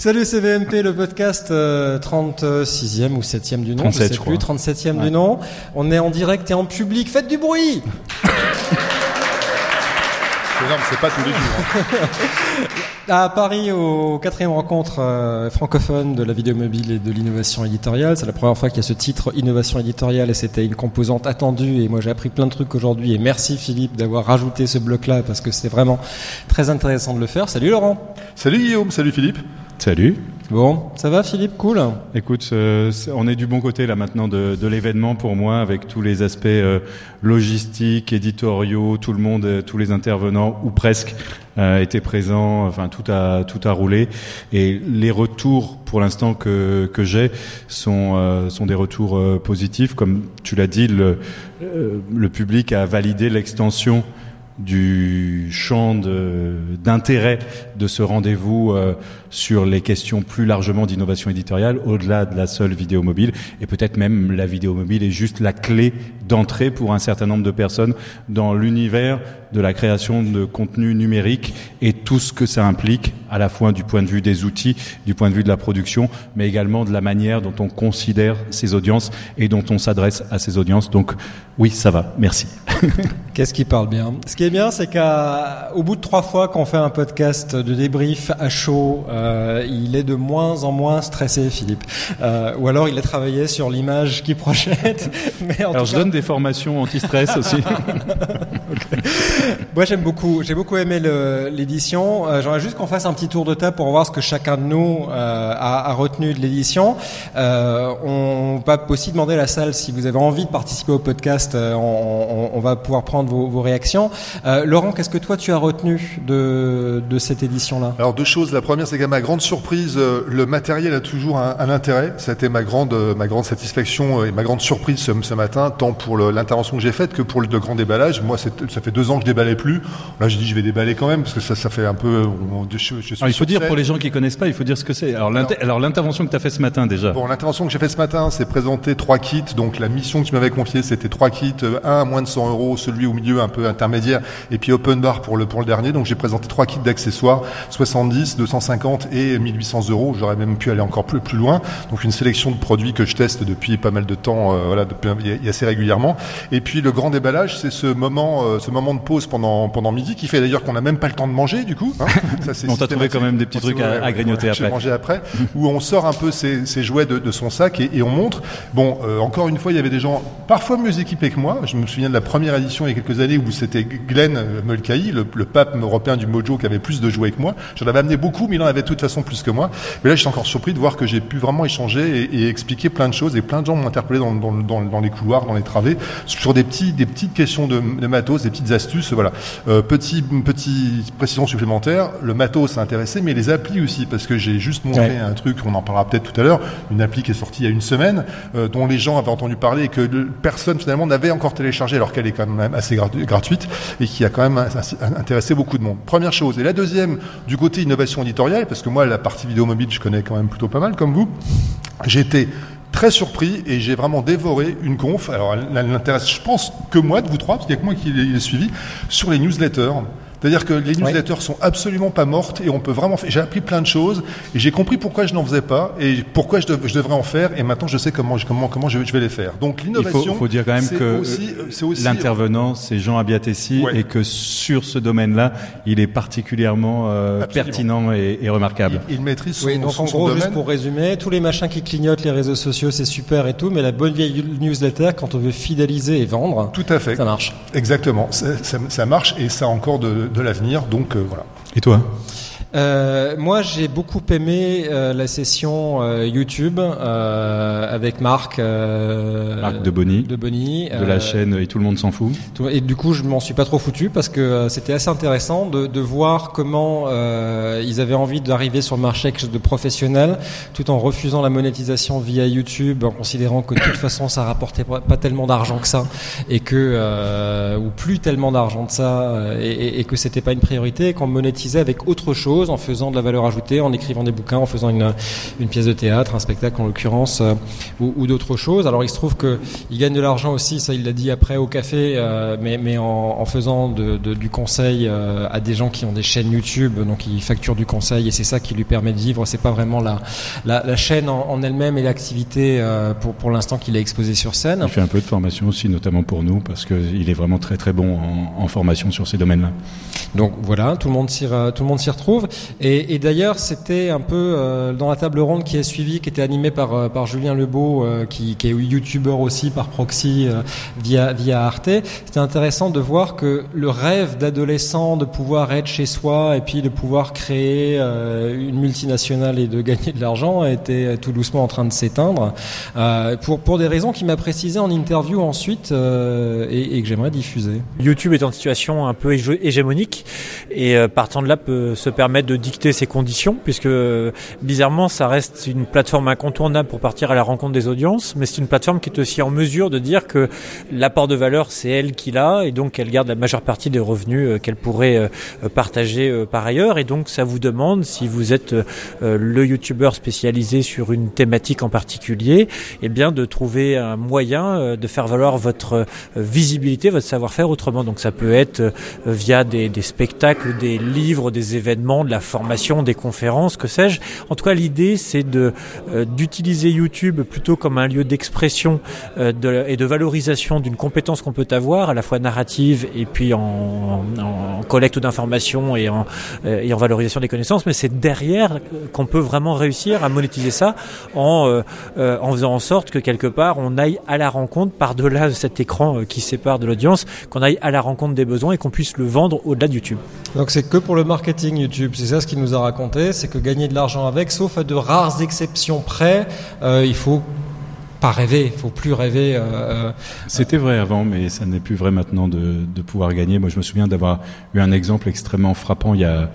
Salut CVMP, le podcast 36e ou 7e du nom, 37, je sais plus, 37e du nom. On est en direct et en public, faites du bruit c'est pas tous les jours. Hein. à Paris, au quatrième rencontre euh, francophone de la vidéo mobile et de l'innovation éditoriale, c'est la première fois qu'il y a ce titre innovation éditoriale et c'était une composante attendue et moi j'ai appris plein de trucs aujourd'hui et merci Philippe d'avoir rajouté ce bloc-là parce que c'est vraiment très intéressant de le faire. Salut Laurent. Salut Guillaume, salut Philippe. Salut. Bon, ça va Philippe? Cool. Écoute, euh, on est du bon côté là maintenant de, de l'événement pour moi avec tous les aspects euh, logistiques, éditoriaux, tout le monde, euh, tous les intervenants ou presque étaient présents, enfin tout a tout a roulé. Et les retours pour l'instant que que j'ai sont sont des retours positifs. Comme tu l'as dit le le public a validé l'extension du champ d'intérêt de, ce rendez-vous euh, sur les questions plus largement d'innovation éditoriale, au-delà de la seule vidéo mobile, et peut-être même la vidéo mobile est juste la clé d'entrée pour un certain nombre de personnes dans l'univers de la création de contenu numérique et tout ce que ça implique, à la fois du point de vue des outils, du point de vue de la production, mais également de la manière dont on considère ces audiences et dont on s'adresse à ces audiences. Donc oui, ça va. Merci. Qu'est-ce qui parle bien? Ce qui est bien, c'est qu'au bout de trois fois qu'on fait un podcast de débrief à chaud, euh, il est de moins en moins stressé, Philippe. Euh, ou alors il a travaillé sur l'image qui projette. Mais alors je donne des formations anti-stress aussi. Moi, j'aime beaucoup. J'ai beaucoup aimé l'édition. Euh, J'aimerais juste qu'on fasse un petit tour de table pour voir ce que chacun de nous a, a, retenu de l'édition. On va aussi demander à la salle si vous avez envie de participer au podcast. On, on, on, va pouvoir prendre vos, vos réactions. Euh, Laurent, qu'est-ce que toi tu as retenu de, de cette édition-là Alors deux choses. La première, c'est qu'à ma grande surprise, le matériel a toujours un, un intérêt. C'était ma grande, ma grande satisfaction et ma grande surprise ce, ce matin, tant pour l'intervention que j'ai faite que pour le de grand déballage. Moi, ça fait deux ans que je déballais plus. Là, j'ai dit je vais déballer quand même parce que ça, ça fait un peu. Je, je Alors, il faut dire pour les gens qui connaissent pas, il faut dire ce que c'est. Alors, l'intervention que tu as fait ce matin déjà. Bon, l'intervention que j'ai fait ce matin, c'est présenter trois kits. Donc, la mission que tu m'avais confiée, c'était trois kits, un à moins de 100 euros, celui au milieu un peu intermédiaire, et puis open bar pour le pour le dernier. Donc, j'ai présenté trois kits d'accessoires, 70, 250 et 1800 euros. J'aurais même pu aller encore plus plus loin. Donc, une sélection de produits que je teste depuis pas mal de temps, euh, voilà, depuis assez régulièrement. Et puis, le grand déballage, c'est ce moment, euh, ce moment de pause pendant pendant midi, qui fait d'ailleurs qu'on n'a même pas le temps de manger du coup. Hein ça, on t'a trouvé quand même des petits trucs à, à grignoter après. Manger après, où on sort un peu ses, ses jouets de, de, son sac et, et on montre. Bon, euh, encore une fois, il y avait des gens parfois mieux équipés que moi. Je me souviens de la première édition il y a quelques années où c'était Glenn Mulcahy, le, le, pape européen du Mojo, qui avait plus de jouets que moi. J'en avais amené beaucoup, mais il en avait de toute façon plus que moi. Mais là, je suis encore surpris de voir que j'ai pu vraiment échanger et, et, expliquer plein de choses et plein de gens m'ont interpellé dans, dans, dans, dans, les couloirs, dans les travées, sur des petits, des petites questions de, de matos, des petites astuces, voilà. Euh, petit, précision supplémentaire, le matos s'est intéressé, mais les applis aussi, parce que j'ai juste montré ouais. un truc, on en parlera peut-être tout à l'heure, une appli qui est sortie il y a une semaine, euh, dont les gens avaient entendu parler et que personne finalement n'avait encore téléchargé, alors qu'elle est quand même assez gratuite et qui a quand même intéressé beaucoup de monde. Première chose. Et la deuxième, du côté innovation éditoriale, parce que moi, la partie vidéo mobile, je connais quand même plutôt pas mal, comme vous, j'étais très surpris et j'ai vraiment dévoré une conf. Alors, elle n'intéresse, je pense, que moi de vous trois, parce qu'il n'y a que moi qui l'ai suivi, sur les newsletters. C'est-à-dire que les newsletters ouais. sont absolument pas mortes et on peut vraiment. J'ai appris plein de choses et j'ai compris pourquoi je n'en faisais pas et pourquoi je, dev, je, devrais en faire et maintenant je sais comment comment comment je, je vais les faire. Donc l'innovation. Il faut, faut, dire quand même que l'intervenant c'est Jean Abiatessi ouais. et que sur ce domaine-là il est particulièrement euh, pertinent et, et, remarquable. Il, il maîtrise son, oui, donc son, en gros, domaine. juste pour résumer, tous les machins qui clignotent les réseaux sociaux c'est super et tout, mais la bonne vieille newsletter quand on veut fidéliser et vendre, tout à fait, ça marche. Exactement, ça, ça, ça marche et ça a encore de de l'avenir. Donc euh, voilà. Et toi? Euh, moi, j'ai beaucoup aimé euh, la session euh, YouTube euh, avec Marc. Euh, Marc de Bonny. De Bonny. De la chaîne Et tout le monde s'en fout. Et du coup, je m'en suis pas trop foutu parce que c'était assez intéressant de, de voir comment ils avaient envie d'arriver sur le marché de professionnels tout en refusant la monétisation via YouTube, en considérant que de toute façon, ça rapportait pas tellement d'argent que ça et que ou plus tellement d'argent de ça et, et, et que c'était pas une priorité et qu'on monétisait avec autre chose choses, en faisant de la valeur ajoutée, en écrivant des bouquins, en faisant une, une pièce de théâtre, un spectacle en l'occurrence, ou, ou d'autres choses. Alors il se trouve qu'il gagne de l'argent aussi, ça il l'a dit après au café, mais, mais en, en faisant de, de, du conseil à des gens qui ont des chaînes YouTube, donc il facture du conseil et c'est ça qui lui permet de vivre. C'est pas vraiment la, la, la chaîne en, en elle-même et l'activité pour, pour l'instant qu'il a exposé sur scène. Il fait un peu de formation aussi, notamment pour nous, parce qu'il est vraiment très très bon en, en formation sur ces domaines-là. Donc voilà, tout le monde s'y tout le monde s'y retrouve. Et, d'ailleurs, c'était un peu euh, dans la table ronde qui a suivi, qui était animée par euh, Julien Lebeau, euh, qui, est youtubeur aussi par proxy via via Arte. C'était intéressant de voir que le rêve d'adolescent de pouvoir être chez soi et puis de pouvoir créer une multinationale et de gagner de l'argent était tout doucement en train de s'éteindre pour pour des raisons qui m'a précisé en interview ensuite et, et que j'aimerais diffuser. YouTube est en situation un peu hégémonique et partant de là peut se permettre de dicter ses conditions puisque bizarrement ça reste une plateforme incontournable pour partir à la rencontre des audiences mais c'est une plateforme qui est aussi en mesure de dire que l'apport de valeur c'est elle qui l'a et donc elle garde la majeure partie des revenus euh, qu'elle pourrait euh, partager par ailleurs. Et donc ça vous demande si vous êtes le youtubeur spécialisé sur une thématique en particulier eh bien de trouver un moyen de faire valoir votre visibilité votre savoir-faire autrement. Donc ça peut être via des spectacles, des livres, des événements, la formation, des conférences, que sais-je. En tout cas, l'idée, c'est de euh, d'utiliser YouTube plutôt comme un lieu d'expression euh, et de valorisation d'une compétence qu'on peut avoir, à la fois narrative et puis en, en collecte d'informations et en, euh, et en valorisation des connaissances. Mais c'est derrière qu'on peut vraiment réussir à monétiser ça en, en faisant en sorte que quelque part on aille à la rencontre par-delà de cet écran qui sépare de l'audience, qu'on aille à la rencontre des besoins et qu'on puisse le vendre au-delà de YouTube. Donc c'est que pour le marketing YouTube, c'est ça ce qu'il nous a raconté, c'est que gagner de l'argent avec, sauf à de rares exceptions près, euh, il faut pas rêver, il faut plus rêver. Euh, C'était vrai avant, mais ça n'est plus vrai maintenant de, de, pouvoir gagner. Moi, je me souviens d'avoir eu un exemple extrêmement frappant il y a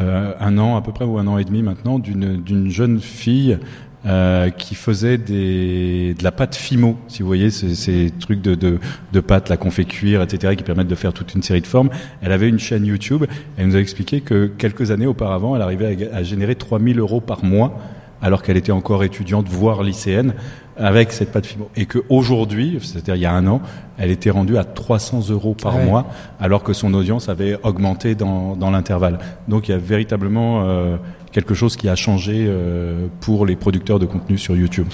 euh, un an à peu près ou un an et demi maintenant d'une jeune fille euh, qui faisait des, de la pâte Fimo, si vous voyez, ces, ces trucs de, de, de pâte, la qu'on fait cuire, etc., qui permettent de faire toute une série de formes. Elle avait une chaîne YouTube. Elle nous a expliqué que quelques années auparavant, elle arrivait à, à générer 3000 euros par mois, alors qu'elle était encore étudiante, voire lycéenne, avec cette pâte Fimo. Et qu'aujourd'hui, c'est-à-dire il y a un an, elle était rendue à 300 euros par Ouais. mois, alors que son audience avait augmenté dans, dans l'intervalle. Donc il y a véritablement euh, quelque chose qui a changé euh, pour les producteurs de contenu sur YouTube.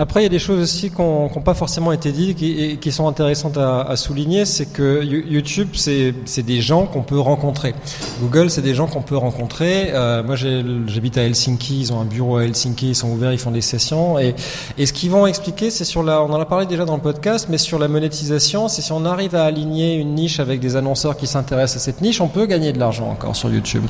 Après, il y a des choses aussi qui n'ont pas forcément été dites et qui sont intéressantes à, souligner. C'est que You- YouTube, c'est des gens qu'on peut rencontrer. Google, c'est des gens qu'on peut rencontrer. Euh, moi, j'habite à Helsinki. Ils ont un bureau à Helsinki. Ils sont ouverts. Ils font des sessions. Et, ce qu'ils vont expliquer, c'est sur la. On en a parlé déjà dans le podcast, mais sur la monétisation, c'est si on arrive à aligner une niche avec des annonceurs qui s'intéressent à cette niche, on peut gagner de l'argent encore sur YouTube.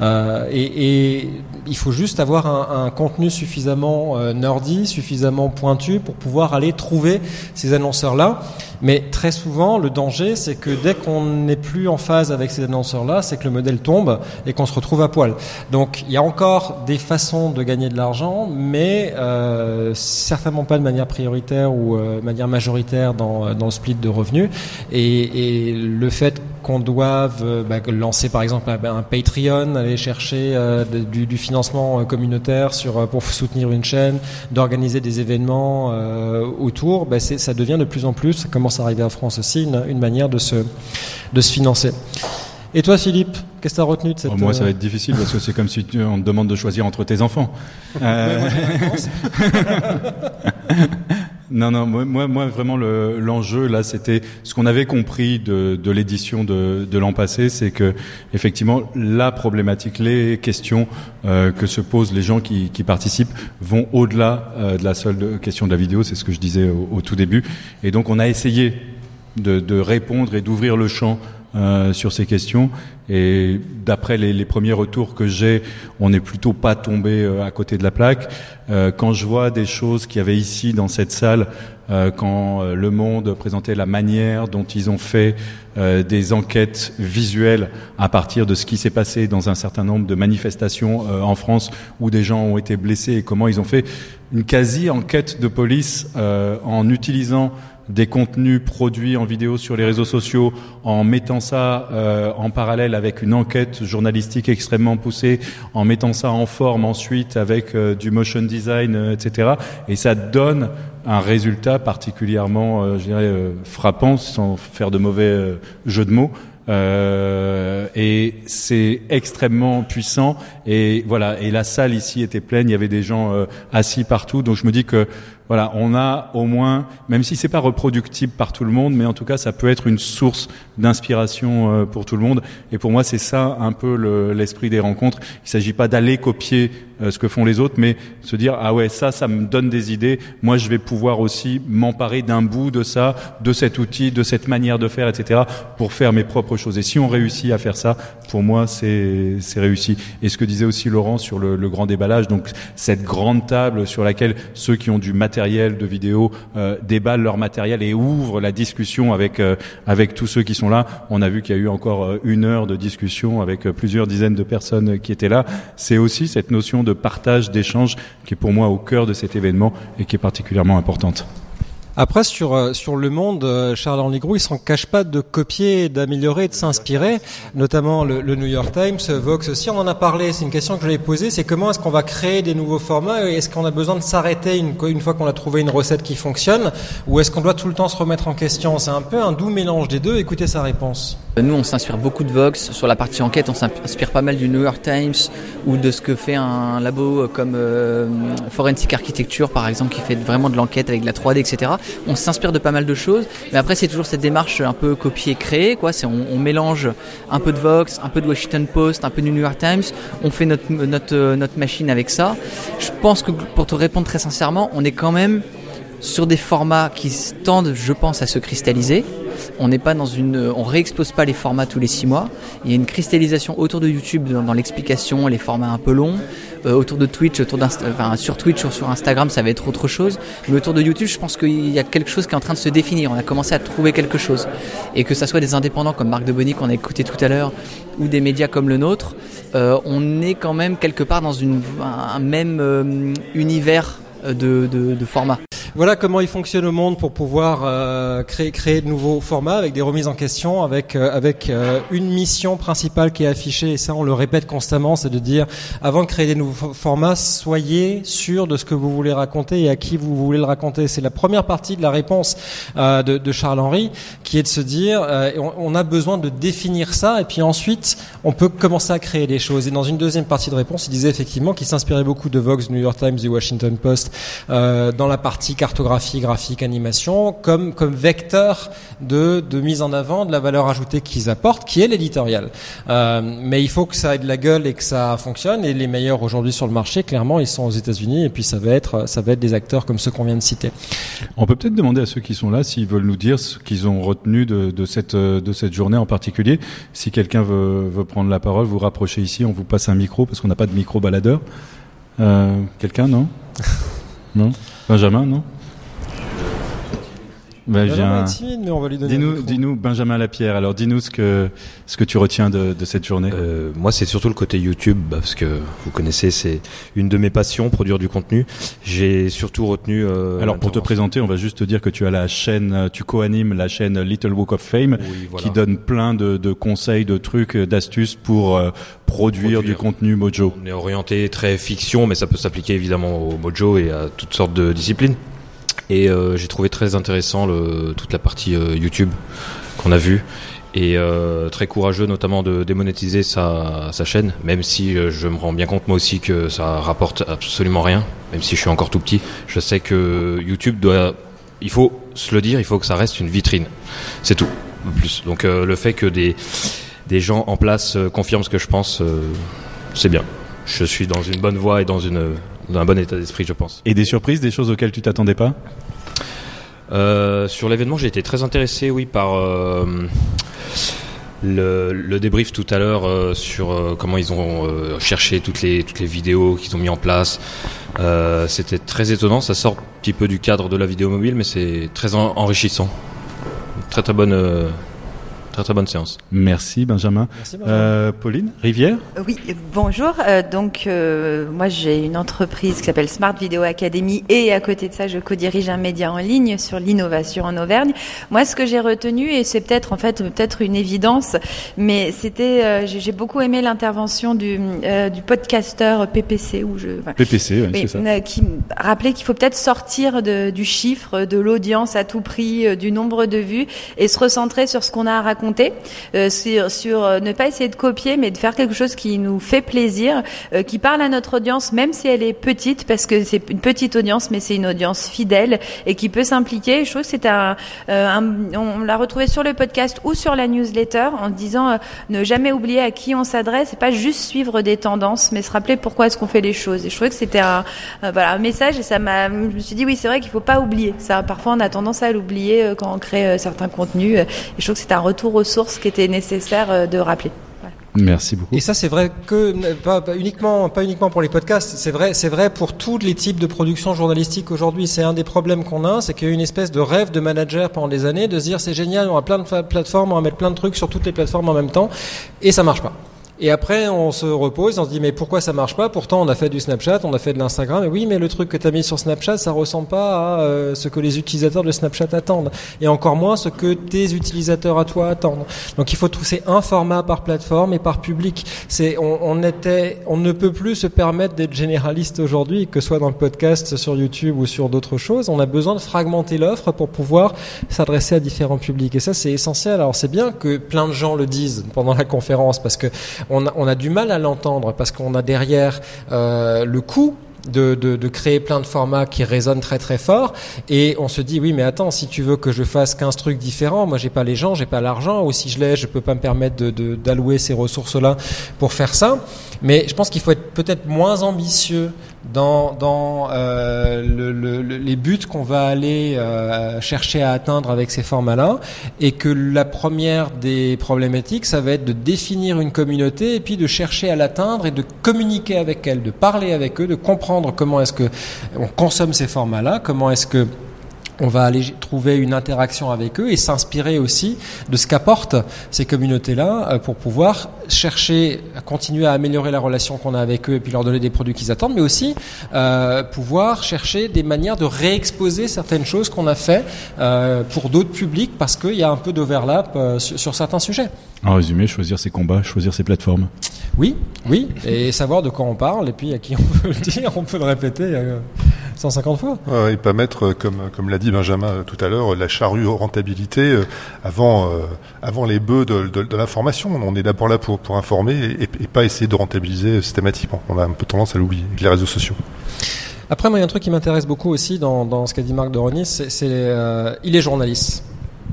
Euh, et, il faut juste avoir un, un contenu suffisamment euh, nerdy, suffisamment pointu pour pouvoir aller trouver ces annonceurs-là. Mais très souvent, le danger, c'est que dès qu'on n'est plus en phase avec ces annonceurs-là, c'est que le modèle tombe et qu'on se retrouve à poil. Donc, il y a encore des façons de gagner de l'argent, mais euh, certainement pas de manière prioritaire ou euh, manière majoritaire dans, dans le split de revenus. Et, et le fait qu'on doive euh, bah, lancer par exemple un, Patreon, aller chercher euh, du, du financement euh, communautaire sur, pour soutenir une chaîne, d'organiser des événements euh, autour, bah, ça devient de plus en plus, ça commence à arriver en France aussi, une, une manière de se, de se financer. Et toi Philippe, qu'est-ce que tu as retenu de cette... Oh, moi, ça va être difficile parce que c'est comme si tu- on te demande de choisir entre tes enfants. Euh, non, non, moi, moi, vraiment, le- l'enjeu là, c'était ce qu'on avait compris de, l'édition de, l'an passé, c'est que effectivement, la problématique, les questions euh, que se posent les gens qui, participent vont au-delà euh, de la seule question de la vidéo. C'est ce que je disais au, au tout début. Et donc, on a essayé de répondre et d'ouvrir le champ euh, sur ces questions. Et d'après les, premiers retours que j'ai, on n'est plutôt pas tombé euh, à côté de la plaque. Euh, quand je vois des choses qu'il y avait ici dans cette salle, euh, quand Le Monde présentait la manière dont ils ont fait des enquêtes visuelles à partir de ce qui s'est passé dans un certain nombre de manifestations en France où des gens ont été blessés et comment ils ont fait une quasi-enquête de police en utilisant des contenus produits en vidéo sur les réseaux sociaux, en mettant ça euh, en parallèle avec une enquête journalistique extrêmement poussée, en mettant ça en forme ensuite avec euh, du motion design, euh, etc. Et ça donne un résultat particulièrement, je dirais, frappant, sans faire de mauvais jeu de mots, euh, et c'est extrêmement puissant. Et voilà. Et la salle ici était pleine. Il y avait des gens euh, assis partout. Donc je me dis que voilà, on a au moins, même si c'est pas reproductible par tout le monde, mais en tout cas, ça peut être une source d'inspiration euh, pour tout le monde. Et pour moi, c'est ça un peu l'esprit des rencontres. Il s'agit pas d'aller copier euh, ce que font les autres, mais se dire ah ouais, ça, ça me donne des idées. Moi, je vais pouvoir aussi m'emparer d'un bout de ça, de cet outil, de cette manière de faire, etc., pour faire mes propres choses. Et si on réussit à faire ça, pour moi, c'est réussi. Et ce que disait aussi Laurent sur le grand déballage, donc cette grande table sur laquelle ceux qui ont du matériel de vidéo euh, déballent leur matériel et ouvrent la discussion avec euh, avec tous ceux qui sont là. On a vu qu'il y a eu encore euh, une heure de discussion avec plusieurs dizaines de personnes qui étaient là. C'est aussi cette notion de partage, d'échange qui est pour moi au cœur de cet événement et qui est particulièrement importante. Après, sur, euh, sur le monde, euh, Charles-Henri Groux, il s'en cache pas de copier, d'améliorer, de s'inspirer, notamment le, New York Times, Vox aussi, on en a parlé, c'est une question que je l'ai posée, c'est comment est-ce qu'on va créer des nouveaux formats et est-ce qu'on a besoin de s'arrêter une, une fois qu'on a trouvé une recette qui fonctionne ou est-ce qu'on doit tout le temps se remettre en question? C'est un peu un doux mélange des deux, écoutez sa réponse. Nous, on s'inspire beaucoup de Vox. Sur la partie enquête, on s'inspire pas mal du New York Times ou de ce que fait un labo comme euh, Forensic Architecture, par exemple, qui fait vraiment de l'enquête avec la 3D, etc. On s'inspire de pas mal de choses. Mais après, c'est toujours cette démarche un peu copier-créer. On, mélange un peu de Vox, un peu de Washington Post, un peu du New York Times. On fait notre, notre, notre machine avec ça. Je pense que pour te répondre très sincèrement, on est quand même sur des formats qui tendent, je pense, à se cristalliser. On n'est pas dans une, on réexpose pas les formats tous les six mois. Il y a une cristallisation autour de YouTube dans, l'explication, les formats un peu longs. Euh, autour de Twitch, autour enfin, sur Twitch ou sur Instagram, ça va être autre chose. Mais autour de YouTube, je pense qu'il y a quelque chose qui est en train de se définir. On a commencé à trouver quelque chose. Et que ça soit des indépendants comme Marc de Bonny qu'on a écouté tout à l'heure, ou des médias comme le nôtre, euh, on est quand même quelque part dans une, un même euh, univers de, de, de format. Voilà comment il fonctionne au monde pour pouvoir euh, créer, créer de nouveaux formats avec des remises en question, avec, euh, avec euh, une mission principale qui est affichée, et ça on le répète constamment, c'est de dire, avant de créer des nouveaux formats, soyez sûr de ce que vous voulez raconter et à qui vous voulez le raconter. C'est la première partie de la réponse de, de Charles-Henri, qui est de se dire, on, on, a besoin de définir ça, et puis ensuite, on peut commencer à créer des choses. Et dans une deuxième partie de réponse, il disait effectivement qu'il s'inspirait beaucoup de Vox, New York Times, du Washington Post, dans la partie cartographie, graphique, animation, comme, comme vecteur de, de mise en avant de la valeur ajoutée qu'ils apportent, qui est l'éditorial. Euh, mais il faut que ça ait de la gueule et que ça fonctionne. Et les meilleurs aujourd'hui sur le marché, clairement, ils sont aux États-Unis. Et puis ça va être, ça va être des acteurs comme ceux qu'on vient de citer. On peut peut-être demander à ceux qui sont là s'ils veulent nous dire ce qu'ils ont retenu de, de, cette, de cette journée en particulier. Si quelqu'un veut, veut prendre la parole, vous rapprochez ici, on vous passe un micro parce qu'on n'a pas de micro baladeur. Euh, quelqu'un, non? Non? Benjamin, non? Bah, viens... timide, mais on va lui donner dis-nous, dis-nous, Benjamin Lapierre. Alors, dis-nous ce que ce que tu retiens de, de cette journée. Euh, moi, c'est surtout le côté YouTube, bah, parce que vous connaissez, c'est une de mes passions, produire du contenu. J'ai surtout retenu. Euh, Alors, pour te présenter, on va juste te dire que tu as la chaîne, euh, tu co-animes la chaîne Little Book of Fame, qui donne plein de, de, conseils, de trucs, d'astuces pour euh, produire, du contenu Mojo. On est orienté très fiction, mais ça peut s'appliquer évidemment au Mojo et à toutes sortes de disciplines. Et euh, j'ai trouvé très intéressant le, toute la partie euh, YouTube qu'on a vue et euh, très courageux notamment de démonétiser sa, sa chaîne, même si je me rends bien compte moi aussi que ça rapporte absolument rien, même si je suis encore tout petit. Je sais que YouTube doit, il faut se le dire, il faut que ça reste une vitrine, c'est tout, plus. Donc le fait que des des gens en place confirment ce que je pense, c'est bien. Je suis dans une bonne voie et dans une dans un bon état d'esprit, je pense. Et des surprises, des choses auxquelles tu t'attendais pas? Euh, Sur l'événement, j'ai été très intéressé, oui, par euh, le, le, débrief tout à l'heure euh, sur comment ils ont cherché toutes les toutes les vidéos qu'ils ont mis en place. C'était très étonnant. Ça sort un petit peu du cadre de la vidéo mobile, mais c'est très enrichissant. Très très bonne très très bonne séance. Merci Benjamin. Merci, Benjamin. Euh, Pauline, Rivière? Oui, bonjour. Euh, donc, euh, moi, j'ai une entreprise qui s'appelle Smart Video Academy et à côté de ça, je co-dirige un média en ligne sur l'innovation en Auvergne. Moi, ce que j'ai retenu, et c'est peut-être en fait peut-être une évidence, mais c'était, euh, j'ai beaucoup aimé l'intervention du, euh, du podcasteur PPC où je, enfin, PPC, ouais, oui, c'est ça. euh, qui rappelait qu'il faut peut-être sortir de- du chiffre, de l'audience à tout prix, euh, du nombre de vues, et se recentrer sur ce qu'on a à raconter, euh, sur, euh, ne pas essayer de copier, mais de faire quelque chose qui nous fait plaisir, euh, qui parle à notre audience, même si elle est petite, parce que c'est une petite audience, mais c'est une audience fidèle et qui peut s'impliquer. Je trouve que c'était un, on l'a retrouvé sur le podcast ou sur la newsletter en disant ne jamais oublier à qui on s'adresse et pas juste suivre des tendances, mais se rappeler pourquoi est-ce qu'on fait les choses. Et je trouvais que c'était un, voilà, un message et ça m'a, je me suis dit oui, c'est vrai qu'il faut pas oublier. Ça, parfois on a tendance à l'oublier quand on crée certains contenus. et je trouve que c'est un retour aux sources qui était nécessaire euh, de rappeler. Merci beaucoup. Et ça, c'est vrai que pas, pas uniquement, pas uniquement pour les podcasts. C'est vrai, c'est vrai pour tous les types de production journalistique aujourd'hui. C'est un des problèmes qu'on a, c'est qu'il y a une espèce de rêve de manager pendant des années de se dire c'est génial, on a plein de plateformes, on va mettre plein de trucs sur toutes les plateformes en même temps, et ça marche pas. Et après, on se repose, on se dit mais pourquoi ça marche pas? Pourtant, on a fait du Snapchat, on a fait de l'Instagram. Et oui, mais le truc que tu as mis sur Snapchat, ça ressemble pas à euh, ce que les utilisateurs de Snapchat attendent, et encore moins ce que tes utilisateurs à toi attendent. Donc, il faut trouver un format par plateforme et par public. C'est, on, on était, on ne peut plus se permettre d'être généraliste aujourd'hui, que ce soit dans le podcast, sur YouTube ou sur d'autres choses. On a besoin de fragmenter l'offre pour pouvoir s'adresser à différents publics. Et ça, c'est essentiel. Alors, c'est bien que plein de gens le disent pendant la conférence, parce que on a, du mal à l'entendre, parce qu'on a derrière euh, le coût de, de, créer plein de formats qui résonnent très très fort. Et on se dit oui mais attends si tu veux que je fasse 15 trucs différents moi j'ai pas les gens j'ai pas l'argent ou si je l'ai je peux pas me permettre d'allouer ces ressources là pour faire ça. Mais je pense qu'il faut être peut-être moins ambitieux dans, dans euh, le, le, le- les buts qu'on va aller euh, chercher à atteindre avec ces formats-là, et que la première des problématiques, ça va être de définir une communauté et puis de chercher à l'atteindre et de communiquer avec elle, de parler avec eux, de comprendre comment est-ce que on consomme ces formats-là, comment est-ce que on va aller trouver une interaction avec eux et s'inspirer aussi de ce qu'apportent ces communautés-là euh, pour pouvoir chercher à continuer à améliorer la relation qu'on a avec eux et puis leur donner des produits qu'ils attendent, mais aussi euh, pouvoir chercher des manières de réexposer certaines choses qu'on a fait euh, pour d'autres publics parce qu'il y a un peu d'overlap euh, sur, sur certains sujets. En résumé, choisir ses combats, choisir ses plateformes. Oui, oui, et savoir de quoi on parle et puis à qui on peut le dire, on peut le répéter euh, 150 fois. Et pas mettre, euh, comme, comme l'a dit Benjamin euh, tout à l'heure, la charrue rentabilité euh, avant, euh, avant les bœufs de, de, de l'information. On est d'abord là pour, pour informer et, et pas essayer de rentabiliser systématiquement. On a un peu tendance à l'oublier avec les réseaux sociaux. Après, moi, il y a un truc qui m'intéresse beaucoup aussi dans, dans ce qu'a dit Marc Doronis, c'est, c'est euh, il est journaliste.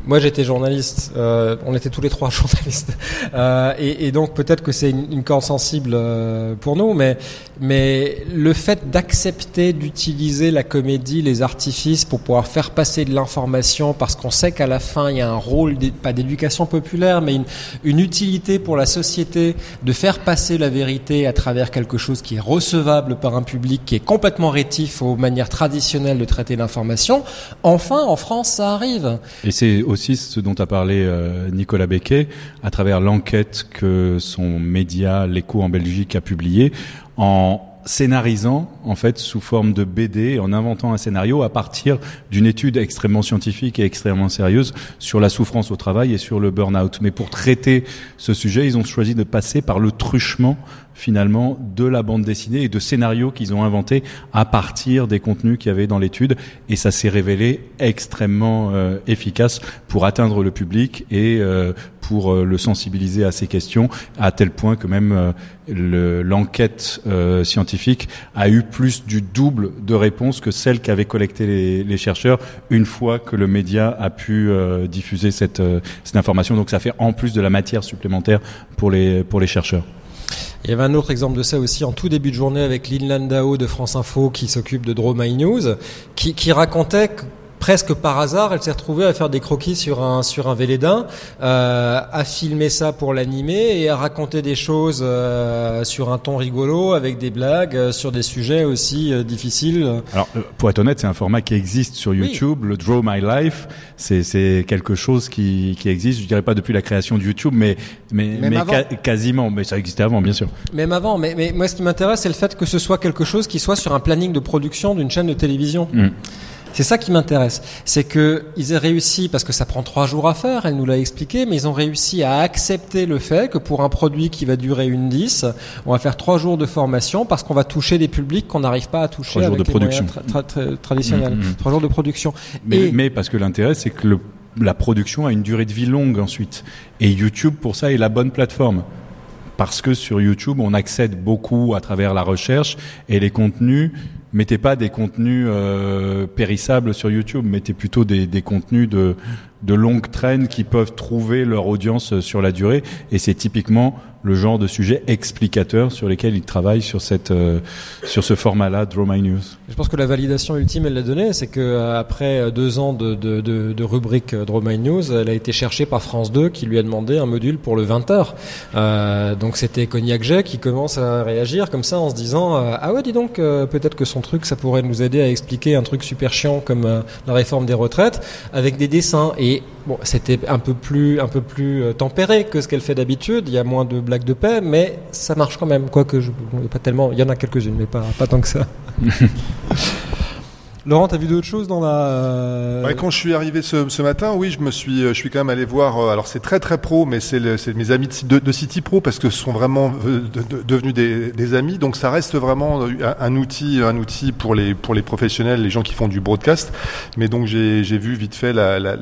Moi, j'étais journaliste. euh, on était tous les trois journalistes, Euh, et, et donc peut-être que c'est une, une corde sensible euh, pour nous, mais mais le fait d'accepter d'utiliser la comédie, les artifices pour pouvoir faire passer de l'information, parce qu'on sait qu'à la fin il y a un rôle pas d'éducation populaire, mais une, une utilité pour la société de faire passer la vérité à travers quelque chose qui est recevable par un public qui est complètement rétif aux manières traditionnelles de traiter l'information. Enfin, en France, ça arrive. Et c'est aussi ce dont a parlé euh, Nicolas Becquet à travers l'enquête que son média L'Écho en Belgique a publié en scénarisant en fait sous forme de BD en inventant un scénario à partir d'une étude extrêmement scientifique et extrêmement sérieuse sur la souffrance au travail et sur le burn-out. Mais pour traiter ce sujet, ils ont choisi de passer par le truchement finalement de la bande dessinée et de scénarios qu'ils ont inventés à partir des contenus qu'il y avait dans l'étude. Et ça s'est révélé extrêmement euh, efficace pour atteindre le public et euh, pour euh, le sensibiliser à ces questions à tel point que même euh, le- l'enquête euh, scientifique a eu plus du double de réponses que celle qu'avaient collectées les, les chercheurs une fois que le média a pu euh, diffuser cette, euh, cette information. Donc ça fait en plus de la matière supplémentaire pour les pour les chercheurs Il y avait un autre exemple de ça aussi en tout début de journée avec Lynn Landau de France Info qui s'occupe de Draw My News, qui, racontait presque par hasard, elle s'est retrouvée à faire des croquis sur un sur un Vélédin, euh, à filmer ça pour l'animer et à raconter des choses euh, sur un ton rigolo avec des blagues euh, sur des sujets aussi euh, difficiles. Alors, euh, pour être honnête, c'est un format qui existe sur YouTube. Le Draw My Life, c'est c'est quelque chose qui qui existe. Je dirais pas depuis la création de YouTube, mais mais Même mais ca- quasiment. Mais ça existait avant, bien sûr. Même avant, mais, mais moi ce qui m'intéresse c'est le fait que ce soit quelque chose qui soit sur un planning de production d'une chaîne de télévision. Mm. C'est ça qui m'intéresse. C'est que ils aient réussi, parce que ça prend trois jours à faire, elle nous l'a expliqué, mais ils ont réussi à accepter le fait que pour un produit qui va durer une 10, on va faire trois jours de formation parce qu'on va toucher des publics qu'on n'arrive pas à toucher Trois jours avec de les production. tra- tra- tra- traditionnels. Mm, mm, mm. Trois jours de production. Mais, Et- mais parce que l'intérêt, c'est que le, la production a une durée de vie longue ensuite. Et YouTube, pour ça, est la bonne plateforme. Parce que sur YouTube, on accède beaucoup à travers la recherche et les contenus. Mettez pas des contenus euh, périssables sur YouTube, mettez plutôt des, des contenus de, de longue traîne qui peuvent trouver leur audience sur la durée. Et c'est typiquement le genre de sujet explicateur sur lesquels ils travaillent sur cette euh, sur ce format-là, Draw My News. Je pense que la validation ultime, elle l'a donnée, c'est que euh, après euh, deux ans de, de, rubrique Draw My News, elle a été cherchée par France 2 qui lui a demandé un module pour le 20h. Euh, donc c'était Cognac Jet qui commence à réagir comme ça en se disant ah ouais dis donc peut-être que son truc ça pourrait nous aider à expliquer un truc super chiant comme la réforme des retraites avec des dessins et bon c'était un peu plus un peu plus tempéré que ce qu'elle fait d'habitude. Il y a moins de blagues de paix, mais ça marche quand même. Quoique je pas tellement, il y en a quelques-unes, mais pas pas tant que ça. Laurent, t'as vu d'autres choses dans la euh, Ouais, quand je suis arrivé ce, ce matin, oui, je me suis, euh, je suis quand même allé voir. euh, alors c'est très très pro, mais c'est mes amis de, de, City Pro parce que ce sont vraiment de- de- devenus des, des amis. Donc ça reste vraiment un, outil, un outil pour les pour les professionnels, les gens qui font du broadcast. Mais donc j'ai vu vite fait la- la-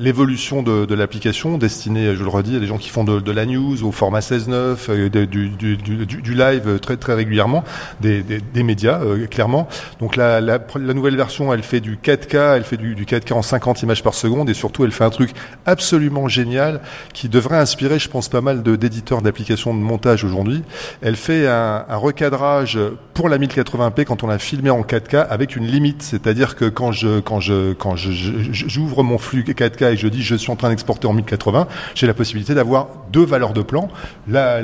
l'évolution de, l'application destinée, je le redis, à des gens qui font de, la news au format 16:9, euh, de- du, du, live très très régulièrement, des, des, médias clairement. Donc la, la nouvelle version, elle fait du 4K, elle fait du, du 4K en 50 images par seconde et surtout elle fait un truc absolument génial qui devrait inspirer, je pense, pas mal d'éditeurs d'applications de montage aujourd'hui. Elle fait un, recadrage pour la 1080p quand on l'a filmé en 4K avec une limite, c'est-à-dire que quand je quand je quand je- j'ouvre mon flux 4K et je dis je suis en train d'exporter en 1080, j'ai la possibilité d'avoir deux valeurs de plan, la,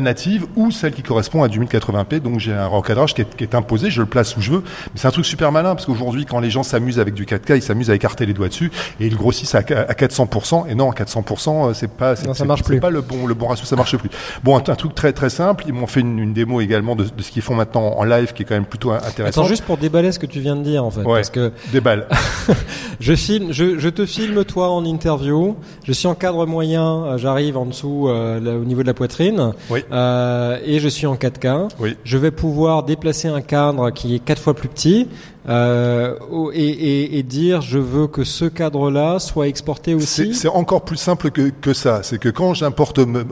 native ou celle qui correspond à du 1080p. Donc j'ai un recadrage qui est, qui est imposé, je le place où je veux. Mais c'est un truc super malin parce qu'aujourd'hui, quand les gens s'amusent avec du 4K, ils s'amusent à écarter les doigts dessus et ils grossissent à, à 400%. Et non, 400%, euh, c'est pas, Non, ça c'est- marche c'est plus. pas le bon, le bon ratio, ça marche plus. Bon, un, un truc très très simple. Ils m'ont fait une, une démo également de, de ce qu'ils font maintenant en live, qui est quand même plutôt intéressant. Attends, juste pour déballer ce que tu viens de dire en fait, Ouais. parce que Des balles. je filme, je, je te filme toi en interview. Je suis en cadre moyen, euh, j'arrive en dessous euh, là, au niveau de la poitrine, Oui. euh, et je suis en 4K. Oui. Je vais pouvoir déplacer un cadre qui est quatre fois plus petit euh, au- et, et, et dire je veux que ce cadre-là soit exporté aussi. c'est encore plus simple que, que ça. C'est que quand j'importe mon,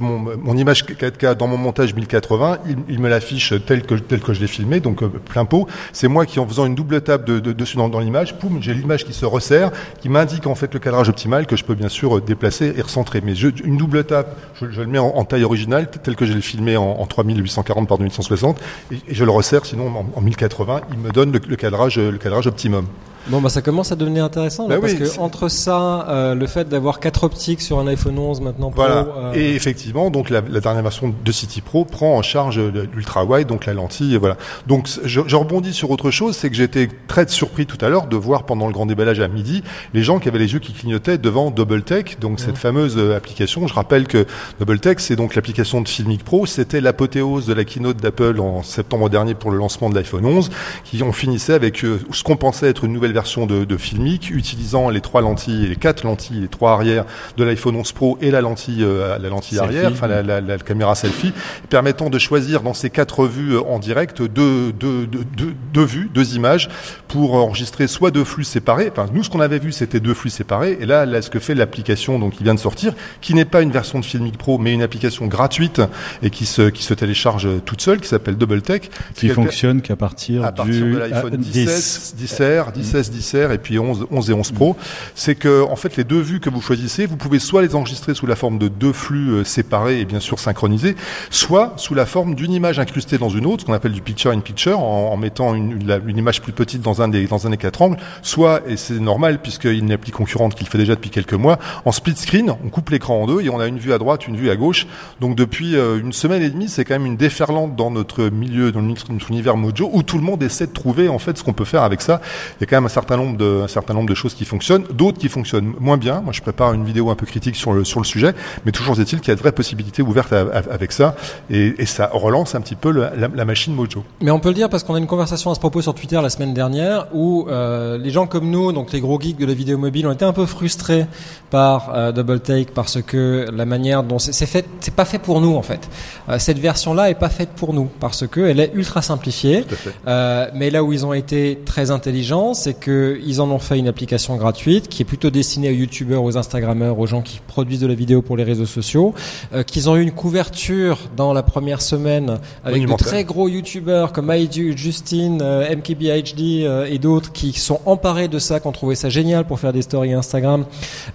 mon, mon image 4K dans mon montage 1080, il, il me l'affiche tel que, tel que je l'ai filmé, donc euh, plein pot. C'est moi qui, en faisant une double tape de, de- dessus dans, dans l'image, poum, j'ai l'image qui se resserre, qui m'indique en fait le cadrage optimal que je peux bien sûr euh, déplacer et recentrer. Mais je, une double tape, je, je le mets en, en taille originale, tel que je l'ai filmé en, en 3840 par 2160, et, et je le resserre sinon en, en 1080, il me donne le, le cadrage, le cadrage optimum. Bon bah ça commence à devenir intéressant là, Bah parce oui, que entre ça, euh, le fait d'avoir quatre optiques sur un iPhone 11 maintenant Pro, Voilà. euh, Et effectivement, donc la, la dernière version de City Pro prend en charge le- l'ultra wide, donc la lentille. et Voilà. Donc je, je rebondis sur autre chose, c'est que j'étais très surpris tout à l'heure de voir pendant le grand déballage à midi les gens qui avaient les yeux qui clignotaient devant DoubleTech, donc cette fameuse euh, application. Je rappelle que DoubleTech, c'est donc l'application de Filmic Pro. C'était l'apothéose de la keynote d'Apple en septembre dernier pour le lancement de l'iPhone 11, qui on finissait avec euh, ce qu'on pensait être une nouvelle version de, de Filmic, utilisant les trois lentilles, les quatre lentilles, les trois arrières de l'iPhone 11 Pro et la lentille, euh, la lentille Selfie. arrière, enfin la, la- la caméra selfie, permettant de choisir dans ces quatre vues euh, en direct deux, deux, deux, deux, vues, deux images, pour enregistrer soit deux flux séparés. Enfin, nous, ce qu'on avait vu, c'était deux flux séparés. Et là, là ce que fait l'application, donc qui vient de sortir, qui n'est pas une version de Filmic Pro, mais une application gratuite et qui se, qui se télécharge toute seule, qui s'appelle DoubleTech, Qui qu'elle- fonctionne qu'à partir, à partir du de l'iPhone ah, 10, 10R, 10S, S10R et puis 11, 11 et 11 Pro, c'est que en fait les deux vues que vous choisissez, vous pouvez soit les enregistrer sous la forme de deux flux euh, séparés et bien sûr synchronisés, soit sous la forme d'une image incrustée dans une autre, ce qu'on appelle du picture in picture, en, mettant une, image plus petite dans un des quatre angles, soit et c'est normal puisqu'il y a une appli concurrente qui le fait déjà depuis quelques mois, en split screen, on coupe l'écran en deux et on a une vue à droite, une vue à gauche. Donc depuis euh, une semaine et demie, c'est quand même une déferlante dans notre milieu, dans notre univers Mojo, où tout le monde essaie de trouver en fait ce qu'on peut faire avec ça. Il y a quand même un certain nombre de, un certain nombre de choses qui fonctionnent, d'autres qui fonctionnent moins bien. Moi, je prépare une vidéo un peu critique sur le sur le sujet, mais toujours est-il qu'il y a de vraies possibilités ouvertes à- à- avec ça, et, et ça relance un petit peu le- la, la machine Mojo. Mais on peut le dire parce qu'on a une conversation à ce propos sur Twitter la semaine dernière où euh, les gens comme nous, donc les gros geeks de la vidéo mobile, ont été un peu frustrés par euh, Double Take parce que la manière dont c'est fait, c'est pas fait pour nous en fait. Euh, cette version-là est pas faite pour nous parce que elle est ultra simplifiée. Euh, mais là où ils ont été très intelligents, c'est que ils en ont fait une application gratuite qui est plutôt destinée aux youtubeurs, aux instagrammeurs, aux gens qui produisent de la vidéo pour les réseaux sociaux, euh, qu'ils ont eu une couverture dans la première semaine avec de Monumentale. très gros youtubeurs comme Aïdu, Justine, euh, MKBHD euh, et d'autres qui sont emparés de ça, qui ont trouvé ça génial pour faire des stories Instagram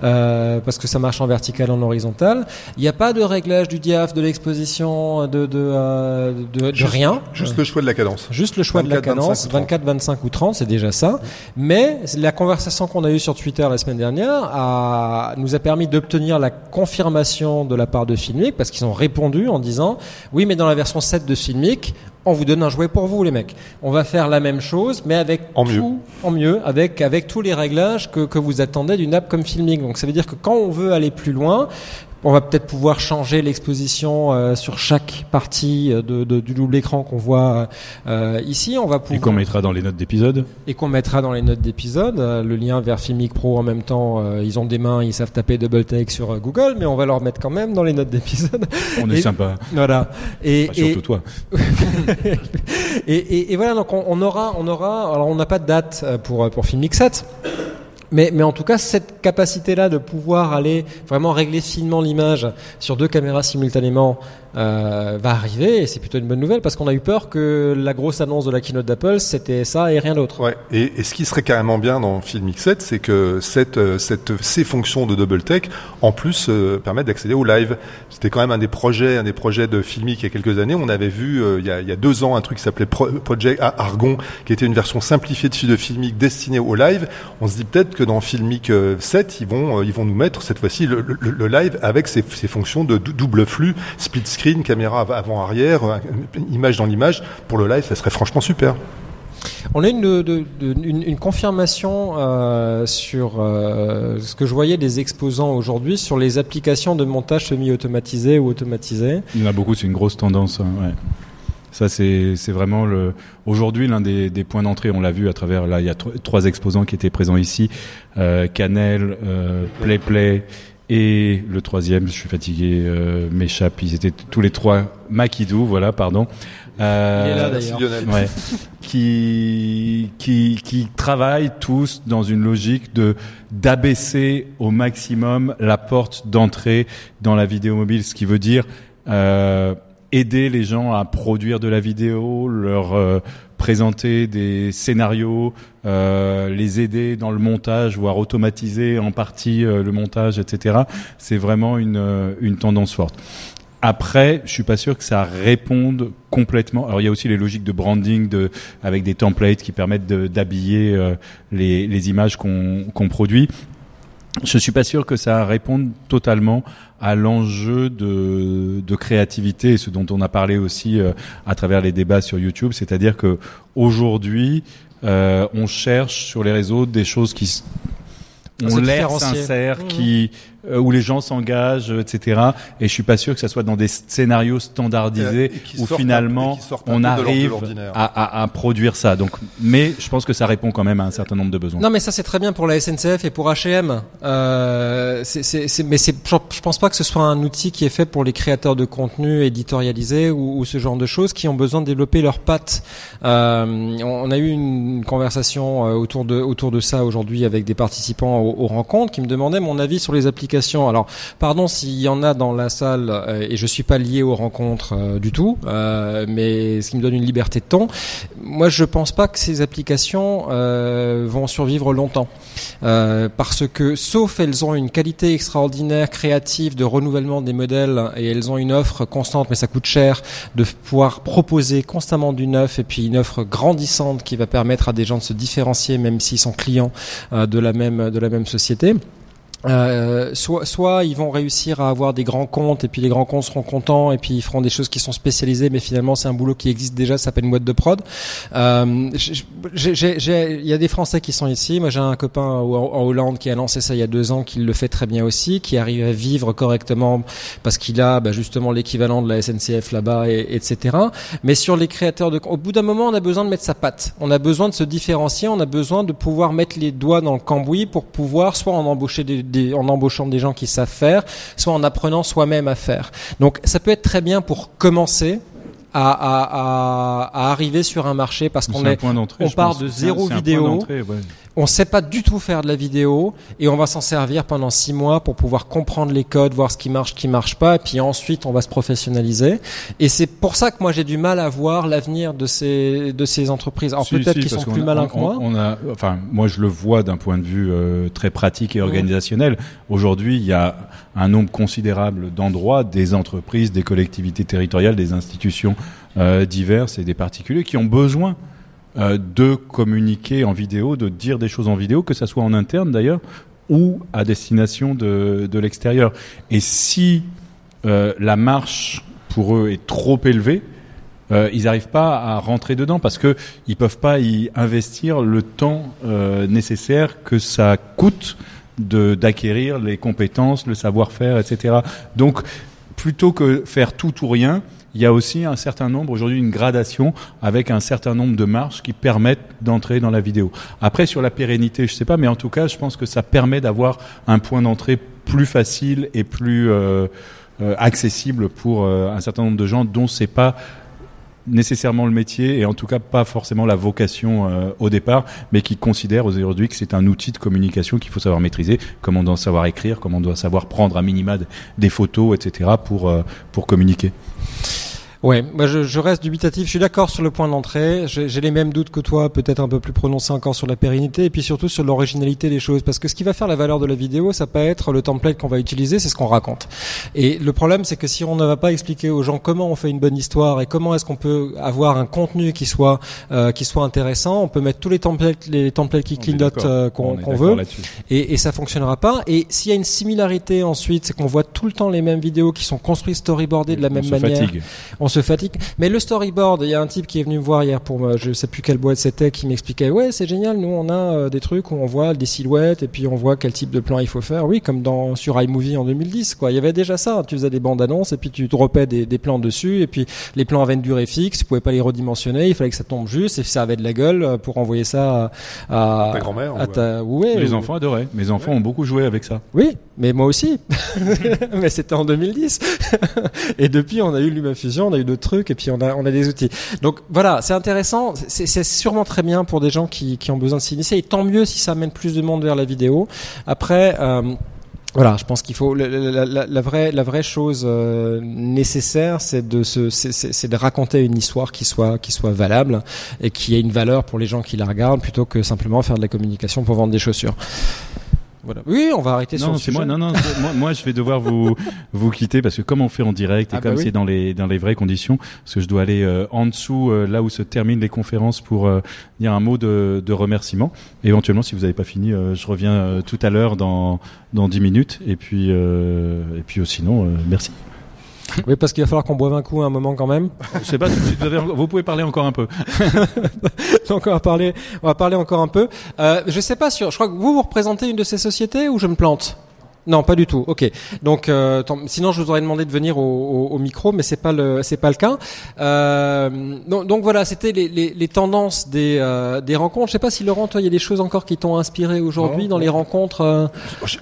parce que ça marche en vertical, en horizontal. Il n'y a pas de réglage du diaph, de l'exposition, de de, de, de Juste- rien. Juste le choix de la cadence. Juste le choix de la 24, cadence, 25 ou 30. 24, 25 ou 30, c'est déjà ça. Mais la conversation qu'on a eue sur Twitter la semaine dernière a, nous a permis d'obtenir la confirmation de la part de Filmic parce qu'ils ont répondu en disant oui, mais dans la version 7 de Filmic, on vous donne un jouet pour vous, les mecs. On va faire la même chose, mais avec En tout, mieux. en mieux, avec avec tous les réglages que, que vous attendez d'une app comme Filmic. Donc ça veut dire que quand on veut aller plus loin, on va peut-être pouvoir changer l'exposition euh, sur chaque partie euh, de, de- du double écran qu'on voit euh, ici. On va Et pouvoir qu'on mettra dans les notes d'épisode. et qu'on mettra dans les notes d'épisode. Euh, le lien vers Filmic Pro en même temps, euh, ils ont des mains, ils savent taper double take sur euh, Google, mais on va leur mettre quand même dans les notes d'épisode. On est Et- sympa. voilà. Et, Enfin, surtout et, toi. et, et- et voilà, donc on, on aura, on aura. Alors on n'a pas de date pour pour Filmic 7. Mais, mais en tout cas, cette capacité-là de pouvoir aller vraiment régler finement l'image sur deux caméras simultanément euh, va arriver et c'est plutôt une bonne nouvelle parce qu'on a eu peur que la grosse annonce de la keynote d'Apple c'était ça et rien d'autre. Ouais. Et, ce qui serait carrément bien dans Filmic 7, c'est que cette, euh, cette, ces fonctions de double tech, en plus, euh, permettent d'accéder au live. C'était quand même un des projets, un des projets de Filmic il y a quelques années. On avait vu euh, il, y a, il y a deux ans un truc qui s'appelait Pro- Project Ar- Argon, qui était une version simplifiée de Filmic destinée au live. On se dit peut-être que dans Filmic euh, 7, ils vont, euh, ils vont nous mettre cette fois-ci le, le- le live avec ces, ces fonctions de dou- double flux, split screen, caméra av- avant-arrière, euh, image dans l'image. Pour le live, ça serait franchement super. On a une, de- de- une, une confirmation euh, sur euh, ce que je voyais des exposants aujourd'hui sur les applications de montage semi-automatisées ou automatisées. Il y en a beaucoup, c'est une grosse tendance. hein, ouais. Ça, c'est c'est vraiment le. Aujourd'hui, l'un des, des points d'entrée, on l'a vu à travers. Là, il y a tro- trois exposants qui étaient présents ici euh, Canel, euh, Play Play et le troisième, je suis fatigué, euh, m'échappe. Ils étaient tous les trois Makidou, voilà, pardon. Euh, Il est là, Merci d'ailleurs. Lionel. Ouais. qui, qui, qui travaillent tous dans une logique de d'abaisser au maximum la porte d'entrée dans la vidéo mobile, ce qui veut dire euh, aider les gens à produire de la vidéo, leur euh, présenter des scénarios, euh, les aider dans le montage, voire automatiser en partie euh, le montage, etc. C'est vraiment une, euh, une tendance forte. Après, je suis pas sûr que ça réponde complètement. Alors il y a aussi les logiques de branding de, avec des templates qui permettent d'habiller euh, les, les images qu'on qu'on produit. Je suis pas sûr que ça réponde totalement à l'enjeu de, de créativité, ce dont on a parlé aussi euh, à travers les débats sur YouTube, c'est-à-dire que aujourd'hui, euh, on cherche sur les réseaux des choses qui ont l'air sincères, Mhm. qui où les gens s'engagent, euh, etc. Et je suis pas sûr que ça soit dans des scénarios standardisés où finalement un on arrive à, à, à produire ça. Donc, mais je pense que ça répond quand même à un certain nombre de besoins. Non, mais ça c'est très bien pour la SNCF et pour H&M. Euh, mais je je pense pas que ce soit un outil qui est fait pour les créateurs de contenu éditorialisés ou, ou ce genre de choses qui ont besoin de développer leurs pattes. Euh, on, a eu une conversation euh, autour de autour de ça aujourd'hui avec des participants aux, aux rencontres qui me demandaient mon avis sur les applications Alors, pardon s'il y en a dans la salle euh, et je suis pas lié aux rencontres euh, du tout, euh, mais ce qui me donne une liberté de ton. Moi, je pense pas que ces applications vont survivre longtemps, parce que sauf elles ont une qualité extraordinaire, créative, de renouvellement des modèles et elles ont une offre constante, mais ça coûte cher de pouvoir proposer constamment du neuf et puis une offre grandissante qui va permettre à des gens de se différencier, même s'ils sont clients de la même de la même société. Euh, soit, soit ils vont réussir à avoir des grands comptes et puis les grands comptes seront contents et puis ils feront des choses qui sont spécialisées mais finalement c'est un boulot qui existe déjà ça s'appelle une boîte de prod. Euh, il y a des Français qui sont ici. Moi j'ai un copain en en Hollande qui a lancé ça il y a deux ans qui le fait très bien aussi qui arrive à vivre correctement parce qu'il a bah, justement l'équivalent de la SNCF là-bas et, etc mais sur les créateurs de au bout d'un moment on a besoin de mettre sa patte. On a besoin de se différencier. On a besoin de pouvoir mettre les doigts dans le cambouis pour pouvoir soit en embaucher des, des- en embauchant des gens qui savent faire soit en apprenant soi-même à faire donc ça peut être très bien pour commencer à, à, à, à arriver sur un marché parce qu'on est on part de zéro vidéo. ouais. On sait pas du tout faire de la vidéo et on va s'en servir pendant six mois pour pouvoir comprendre les codes, voir ce qui marche, ce qui marche pas, et puis ensuite on va se professionnaliser. Et c'est pour ça que moi j'ai du mal à voir l'avenir de ces de ces entreprises. Alors Si, peut-être si, qu'ils sont plus a- malins on- que moi. On a, enfin, moi je le vois d'un point de vue euh, très pratique et organisationnel. Aujourd'hui, il y a un nombre considérable d'endroits, des entreprises, des collectivités territoriales, des institutions euh, diverses et des particuliers qui ont besoin euh, de communiquer en vidéo, de dire des choses en vidéo, que ça soit en interne d'ailleurs ou à destination de, de l'extérieur. Et si euh, la marche pour eux est trop élevée, euh, ils n'arrivent pas à rentrer dedans parce que ils peuvent pas y investir le temps nécessaire que ça coûte d'acquérir les compétences, le savoir-faire, etc. Donc, plutôt que faire tout ou rien, il y a aussi un certain nombre, aujourd'hui une gradation avec un certain nombre de marches qui permettent d'entrer dans la vidéo. Après, sur la pérennité, je sais pas, mais en tout cas, je pense que ça permet d'avoir un point d'entrée plus facile et plus euh, euh, accessible pour euh, un certain nombre de gens dont c'est pas nécessairement le métier et en tout cas pas forcément la vocation euh, au départ, mais qui considèrent aujourd'hui que c'est un outil de communication qu'il faut savoir maîtriser, comme on doit savoir écrire, comme on doit savoir prendre à minima des photos, etc. pour euh, pour communiquer. Ouais, moi je, je reste dubitatif. Je suis d'accord sur le point d'entrée. J'ai les mêmes doutes que toi, peut-être un peu plus prononcés encore sur la pérennité et puis surtout sur l'originalité des choses. Parce que ce qui va faire la valeur de la vidéo, ça peut être le template qu'on va utiliser, c'est ce qu'on raconte. Et le problème, c'est que si on ne va pas expliquer aux gens comment on fait une bonne histoire et comment est-ce qu'on peut avoir un contenu qui soit euh, qui soit intéressant, on peut mettre tous les templates les templates qui clignotent euh, qu'on d'accord veut et, et ça fonctionnera pas. Et s'il y a une similarité ensuite, c'est qu'on voit tout le temps les mêmes vidéos qui sont construites storyboardées de la même manière fatigue. on se fatigue. Mais le storyboard, il y a un type qui est venu me voir hier pour moi, je sais plus quelle boîte c'était, qui m'expliquait ouais c'est génial, nous on a euh, des trucs où on voit des silhouettes et puis on voit quel type de plan il faut faire. Oui, comme dans sur iMovie en 2010 quoi. Il y avait déjà ça. Tu faisais des bandes annonces et puis tu dropais des, des plans dessus et puis les plans avaient une durée fixe, tu pouvais pas les redimensionner, il fallait que ça tombe juste et ça avait de la gueule euh, pour envoyer ça à, à Ta grand-mère, à ta ouais, Les ou- enfants adoraient. Mes enfants ont beaucoup joué avec ça. oui, mais moi aussi. mais c'était en 2010. et depuis, on a eu LumaFusion, on a eu d'autres trucs, et puis on a, on a des outils. Donc voilà, c'est intéressant. C'est sûrement très bien pour des gens qui, qui ont besoin de s'initier. Et tant mieux si ça amène plus de monde vers la vidéo. Après. Euh, voilà, je pense qu'il faut la, la- la- la vraie la vraie chose euh, nécessaire, c'est de se c'est de raconter une histoire qui soit qui soit valable et qui ait une valeur pour les gens qui la regardent, plutôt que simplement faire de la communication pour vendre des chaussures. Voilà. Oui, on va arrêter sur Non, le c'est moi. Non, non. moi, moi, je vais devoir vous vous quitter parce que comme on fait en direct et Ah, comme bah oui. c'est dans les dans les vraies conditions, parce que je dois aller euh, en dessous euh, là où se terminent les conférences pour euh, dire un mot de, de remerciement. Éventuellement, si vous n'avez pas fini, euh, je reviens euh, tout à l'heure dans dans dix minutes. Et puis euh, et puis euh, sinon, euh, merci. Oui, parce qu'il va falloir qu'on boive un coup à un moment quand même. Je sais pas si vous, avez- vous pouvez parler encore un peu. Donc on va parler, on va parler encore un peu. Euh, je sais pas sur, je crois que vous vous représentez une de ces sociétés ou je me plante? Non, pas du tout. Ok. Donc, euh, sinon, je vous aurais demandé de venir au, au- au micro, mais c'est pas le, c'est pas le cas. Euh, donc, donc voilà, c'était les, les, les tendances des, euh, des rencontres. Je sais pas si Laurent, toi, il y a des choses encore qui t'ont inspiré aujourd'hui Non, dans les rencontres.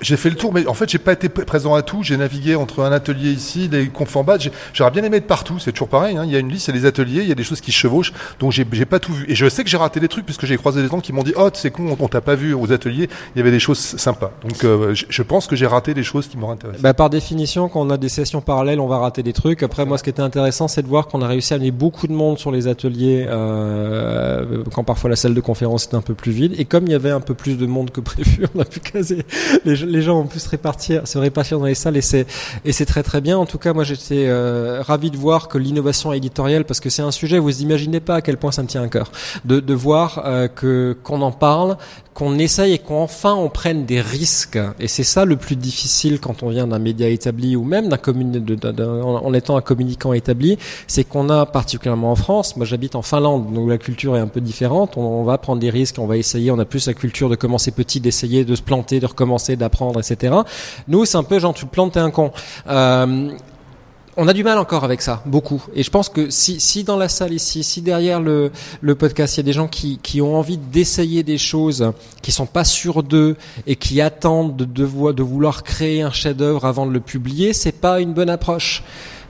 J'ai fait le tour, mais en fait, j'ai pas été présent à tout. J'ai navigué entre un atelier ici, des confs en bas. J'aurais bien aimé être partout. C'est toujours pareil. hein. Il y a une liste, il y a des ateliers, il y a des choses qui se chevauchent. Donc, j'ai pas tout vu. Et je sais que j'ai raté des trucs puisque j'ai croisé des gens qui m'ont dit, oh, c'est con, on, on t'a pas vu aux ateliers. Il y avait des choses sympas. Donc, je, je pense que j'ai raté des choses qui m'auraient intéressé. Bah, par définition, quand on a des sessions parallèles, on va rater des trucs. Après, moi, ce qui était intéressant, c'est de voir qu'on a réussi à amener beaucoup de monde sur les ateliers, euh, quand parfois la salle de conférence était un peu plus vide. Et comme il y avait un peu plus de monde que prévu, on a pu caser. Les, gens ont pu se répartir, se répartir dans les salles, et c'est très très bien. En tout cas, moi, j'étais euh, ravi de voir que l'innovation éditoriale, parce que c'est un sujet, vous imaginez pas à quel point ça me tient à cœur, de, de voir euh, que qu'on en parle, qu'on essaye et qu'enfin on prenne des risques. Et c'est ça le plus difficile quand on vient d'un média établi ou même d'un en étant un communicant établi, c'est qu'on a particulièrement en France. Moi, j'habite en Finlande, donc la culture est un peu différente. On, va prendre des risques, on va essayer. On a plus la culture de commencer petit, d'essayer, de se planter, de recommencer, d'apprendre, etc. Nous, c'est un peu genre tu te plantes, t'es un con. Euh, on a du mal encore avec ça, beaucoup. Et je pense que si, si dans la salle ici, si derrière le, le podcast, il y a des gens qui, qui ont envie d'essayer des choses, qui sont pas sûrs d'eux et qui attendent de, de, de vouloir créer un chef-d'œuvre avant de le publier, c'est pas une bonne approche.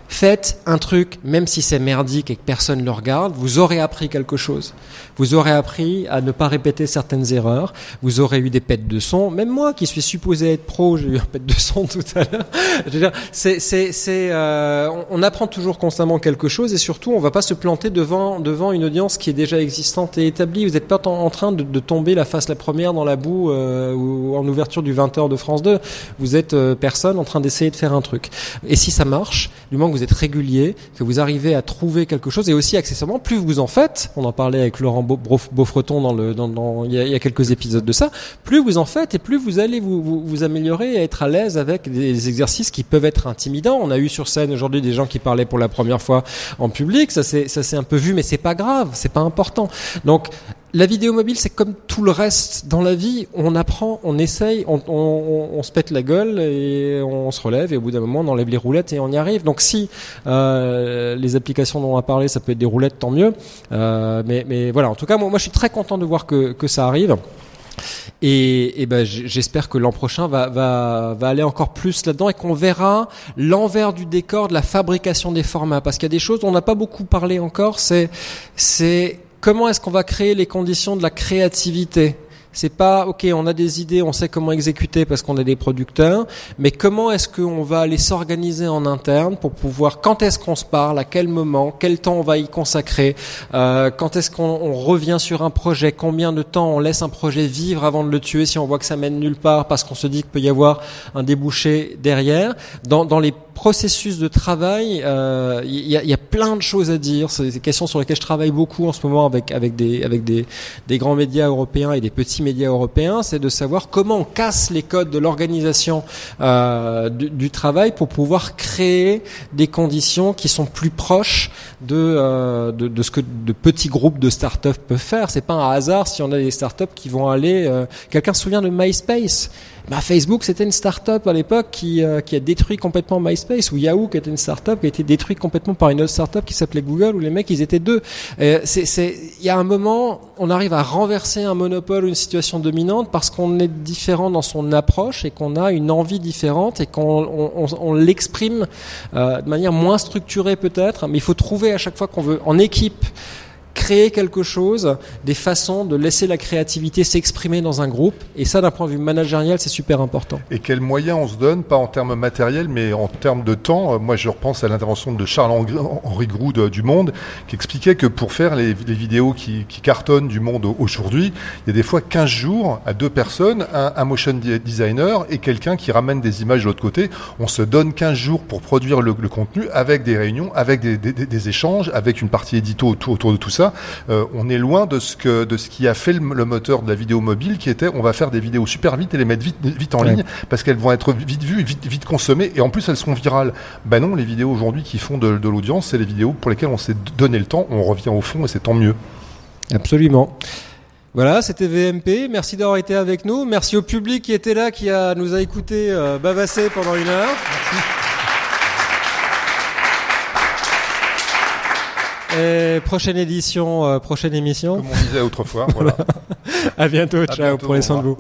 Faites un truc, même si c'est merdique et que personne ne le regarde, vous aurez appris quelque chose. Vous aurez appris à ne pas répéter certaines erreurs. Vous aurez eu des pètes de son. Même moi, qui suis supposé être pro, j'ai eu un pète de son tout à l'heure. C'est, c'est, c'est, euh, on apprend toujours constamment quelque chose et surtout, on va pas se planter devant devant une audience qui est déjà existante et établie. Vous n'êtes pas en, train de, de, tomber la face la première dans la boue euh, ou en ouverture du 20h de France 2. Vous êtes euh, personne en train d'essayer de faire un truc. Et si ça marche, du moment que vous êtes régulier, que vous arrivez à trouver quelque chose et aussi accessoirement, plus vous en faites. On en parlait avec Laurent Beaufreton dans le, il, y a, quelques épisodes de ça. Plus vous en faites et plus vous allez vous, vous, vous améliorer et être à l'aise avec des exercices qui peuvent être intimidants. On a eu sur scène aujourd'hui des gens qui parlaient pour la première fois en public. Ça c'est, un peu vu, mais c'est pas grave, c'est pas important. Donc la vidéo mobile, c'est comme tout le reste dans la vie. On apprend, on essaye, on, on, on, se pète la gueule et on se relève. Et au bout d'un moment, on enlève les roulettes et on y arrive. Donc, si euh, les applications dont on a parlé, ça peut être des roulettes, tant mieux. Euh, mais, mais, voilà. En tout cas, moi, je suis très content de voir que, que ça arrive. Et, et ben, j'espère que l'an prochain va, va, va aller encore plus là-dedans et qu'on verra l'envers du décor de la fabrication des formats. Parce qu'il y a des choses dont on n'a pas beaucoup parlé encore. C'est, c'est comment est-ce qu'on va créer les conditions de la créativité? C'est pas ok, on a des idées, on sait comment exécuter parce qu'on est des producteurs, mais comment est-ce qu'on va aller s'organiser en interne pour pouvoir quand est-ce qu'on se parle, à quel moment, quel temps on va y consacrer, euh, quand est-ce qu'on revient sur un projet, combien de temps on laisse un projet vivre avant de le tuer si on voit que ça mène nulle part parce qu'on se dit qu'il peut y avoir un débouché derrière? Dans, dans les processus de travail, il euh, y, a, y, a, plein de choses à dire. C'est des questions sur lesquelles je travaille beaucoup en ce moment avec avec des avec des, des grands médias européens et des petits médias européens. C'est de savoir comment on casse les codes de l'organisation euh, du, du, travail pour pouvoir créer des conditions qui sont plus proches de euh, de, de, ce que de petits groupes de start-up peuvent faire. C'est pas un hasard si on a des start-up qui vont aller. Euh, quelqu'un se souvient de MySpace bah, Facebook, c'était une start-up à l'époque qui, euh, qui a détruit complètement MySpace, ou Yahoo, qui était une start-up qui a été détruite complètement par une autre start-up qui s'appelait Google, où les mecs, ils étaient deux. C'est, il y a un moment, on arrive à renverser un monopole ou une situation dominante parce qu'on est différent dans son approche et qu'on a une envie différente et qu'on on, on, l'exprime euh, de manière moins structurée peut-être, mais il faut trouver à chaque fois qu'on veut, en équipe, créer quelque chose, des façons de laisser la créativité s'exprimer dans un groupe. Et ça, d'un point de vue managérial, c'est super important. Et quels moyens on se donne, pas en termes matériels, mais en termes de temps? Moi, je repense à l'intervention de Charles-Henri Groux du Monde, qui expliquait que pour faire les, vidéos qui, cartonnent du Monde aujourd'hui, il y a des fois 15 jours à deux personnes, un, motion designer et quelqu'un qui ramène des images de l'autre côté. On se donne 15 jours pour produire le, contenu avec des réunions, avec des, échanges, avec une partie édito autour de tout ça. Euh, on est loin de ce que de ce qui a fait le, le, moteur de la vidéo mobile, qui était on va faire des vidéos super vite et les mettre vite vite en ouais. ligne parce qu'elles vont être vite vues, vite vite consommées et en plus elles seront virales. Ben non, les vidéos aujourd'hui qui font de, de l'audience, c'est les vidéos pour lesquelles on s'est donné le temps. On revient au fond et c'est tant mieux. Absolument. Voilà, c'était VMP. Merci d'avoir été avec nous. Merci au public qui était là, qui a, nous a écouté euh, bavasser pendant une heure. Merci. Et prochaine édition, euh, prochaine émission. Comme on disait autrefois. Voilà. à bientôt. À ciao. Bientôt, prenez soin de vous.